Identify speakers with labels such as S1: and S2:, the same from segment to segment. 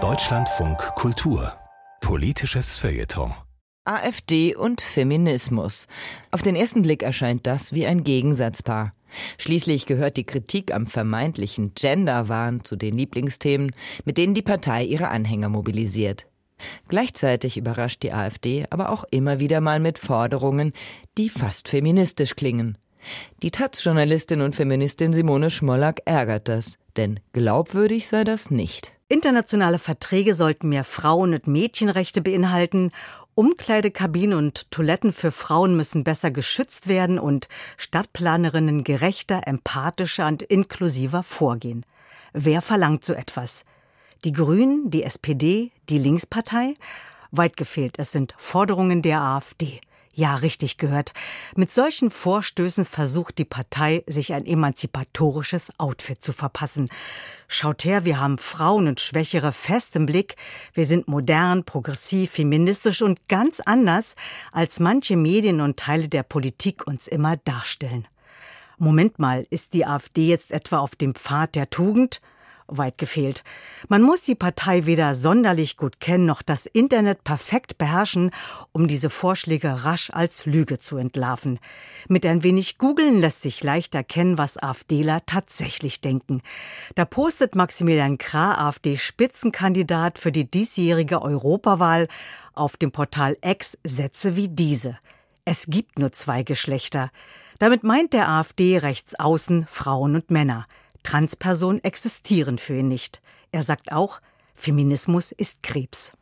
S1: Deutschlandfunk Kultur Politisches Feuilleton
S2: AfD und Feminismus. Auf den ersten Blick erscheint das wie ein Gegensatzpaar. Schließlich gehört die Kritik am vermeintlichen Genderwahn zu den Lieblingsthemen, mit denen die Partei ihre Anhänger mobilisiert. Gleichzeitig überrascht die AfD aber auch immer wieder mal mit Forderungen, die fast feministisch klingen. Die Taz-Journalistin und Feministin Simone Schmollack ärgert das, denn glaubwürdig sei das nicht.
S3: Internationale Verträge sollten mehr Frauen- und Mädchenrechte beinhalten, Umkleidekabinen und Toiletten für Frauen müssen besser geschützt werden und Stadtplanerinnen gerechter, empathischer und inklusiver vorgehen. Wer verlangt so etwas? Die Grünen, die SPD, die Linkspartei? Weit gefehlt, es sind Forderungen der AfD. Ja, richtig gehört. Mit solchen Vorstößen versucht die Partei, sich ein emanzipatorisches Outfit zu verpassen. Schaut her, wir haben Frauen und Schwächere fest im Blick. Wir sind modern, progressiv, feministisch und ganz anders, als manche Medien und Teile der Politik uns immer darstellen. Moment mal, ist die AfD jetzt etwa auf dem Pfad der Tugend? Weit gefehlt. Man muss die Partei weder sonderlich gut kennen noch das Internet perfekt beherrschen, um diese Vorschläge rasch als Lüge zu entlarven. Mit ein wenig Googeln lässt sich leicht erkennen, was AfDler tatsächlich denken. Da postet Maximilian Krah, AfD-Spitzenkandidat für die diesjährige Europawahl, auf dem Portal X Sätze wie diese. Es gibt nur zwei Geschlechter. Damit meint der AfD rechts außen Frauen und Männer. Transpersonen existieren für ihn nicht. Er sagt auch, Feminismus ist Krebs.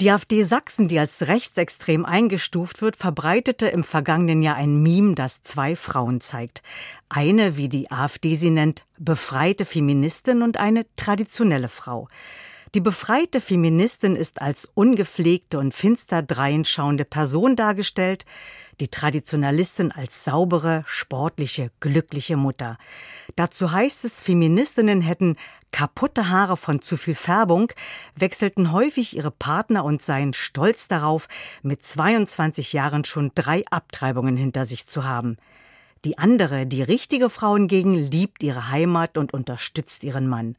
S3: Die AfD Sachsen, die als rechtsextrem eingestuft wird, verbreitete im vergangenen Jahr ein Meme, das zwei Frauen zeigt. Eine, wie die AfD sie nennt, befreite Feministin und eine traditionelle Frau. Die befreite Feministin ist als ungepflegte und finster dreienschauende Person dargestellt, die Traditionalistin als saubere, sportliche, glückliche Mutter. Dazu heißt es, Feministinnen hätten kaputte Haare von zu viel Färbung, wechselten häufig ihre Partner und seien stolz darauf, mit 22 Jahren schon drei Abtreibungen hinter sich zu haben. Die andere, die richtige Frau hingegen, liebt ihre Heimat und unterstützt ihren Mann.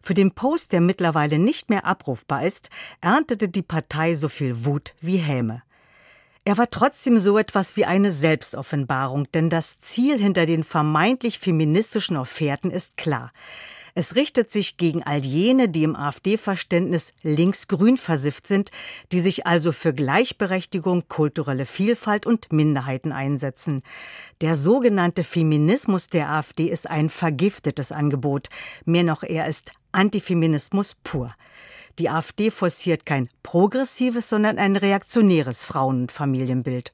S3: Für den Post, der mittlerweile nicht mehr abrufbar ist, erntete die Partei so viel Wut wie Häme. Er war trotzdem so etwas wie eine Selbstoffenbarung, denn das Ziel hinter den vermeintlich feministischen Offerten ist klar. Es richtet sich gegen all jene, die im AfD-Verständnis linksgrün versifft sind, die sich also für Gleichberechtigung, kulturelle Vielfalt und Minderheiten einsetzen. Der sogenannte Feminismus der AfD ist ein vergiftetes Angebot. Mehr noch, er ist Antifeminismus pur. Die AfD forciert kein progressives, sondern ein reaktionäres Frauen- und Familienbild.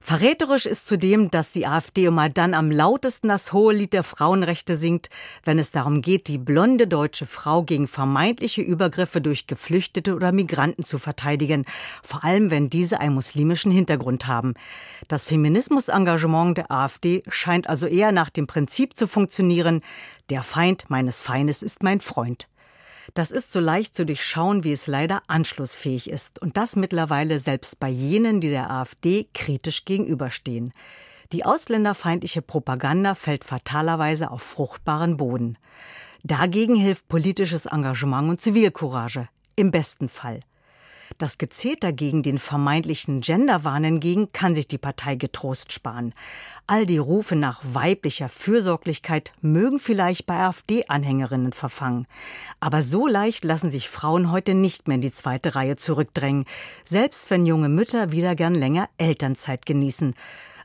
S3: Verräterisch ist zudem, dass die AfD immer dann am lautesten das hohe Lied der Frauenrechte singt, wenn es darum geht, die blonde deutsche Frau gegen vermeintliche Übergriffe durch Geflüchtete oder Migranten zu verteidigen, vor allem wenn diese einen muslimischen Hintergrund haben. Das Feminismusengagement der AfD scheint also eher nach dem Prinzip zu funktionieren, der Feind meines Feindes ist mein Freund. Das ist so leicht zu durchschauen, wie es leider anschlussfähig ist. Und das mittlerweile selbst bei jenen, die der AfD kritisch gegenüberstehen. Die ausländerfeindliche Propaganda fällt fatalerweise auf fruchtbaren Boden. Dagegen hilft politisches Engagement und Zivilcourage. Im besten Fall. Das Gezeter gegen den vermeintlichen Genderwahn hingegen kann sich die Partei getrost sparen. All die Rufe nach weiblicher Fürsorglichkeit mögen vielleicht bei AfD-Anhängerinnen verfangen. Aber so leicht lassen sich Frauen heute nicht mehr in die zweite Reihe zurückdrängen, selbst wenn junge Mütter wieder gern länger Elternzeit genießen.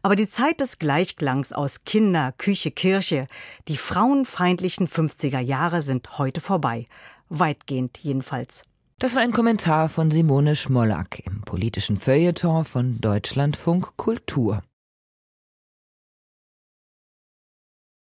S3: Aber die Zeit des Gleichklangs aus Kinder, Küche, Kirche, die frauenfeindlichen 50er Jahre sind heute vorbei. Weitgehend jedenfalls.
S2: Das war ein Kommentar von Simone Schmollack im politischen Feuilleton von Deutschlandfunk Kultur.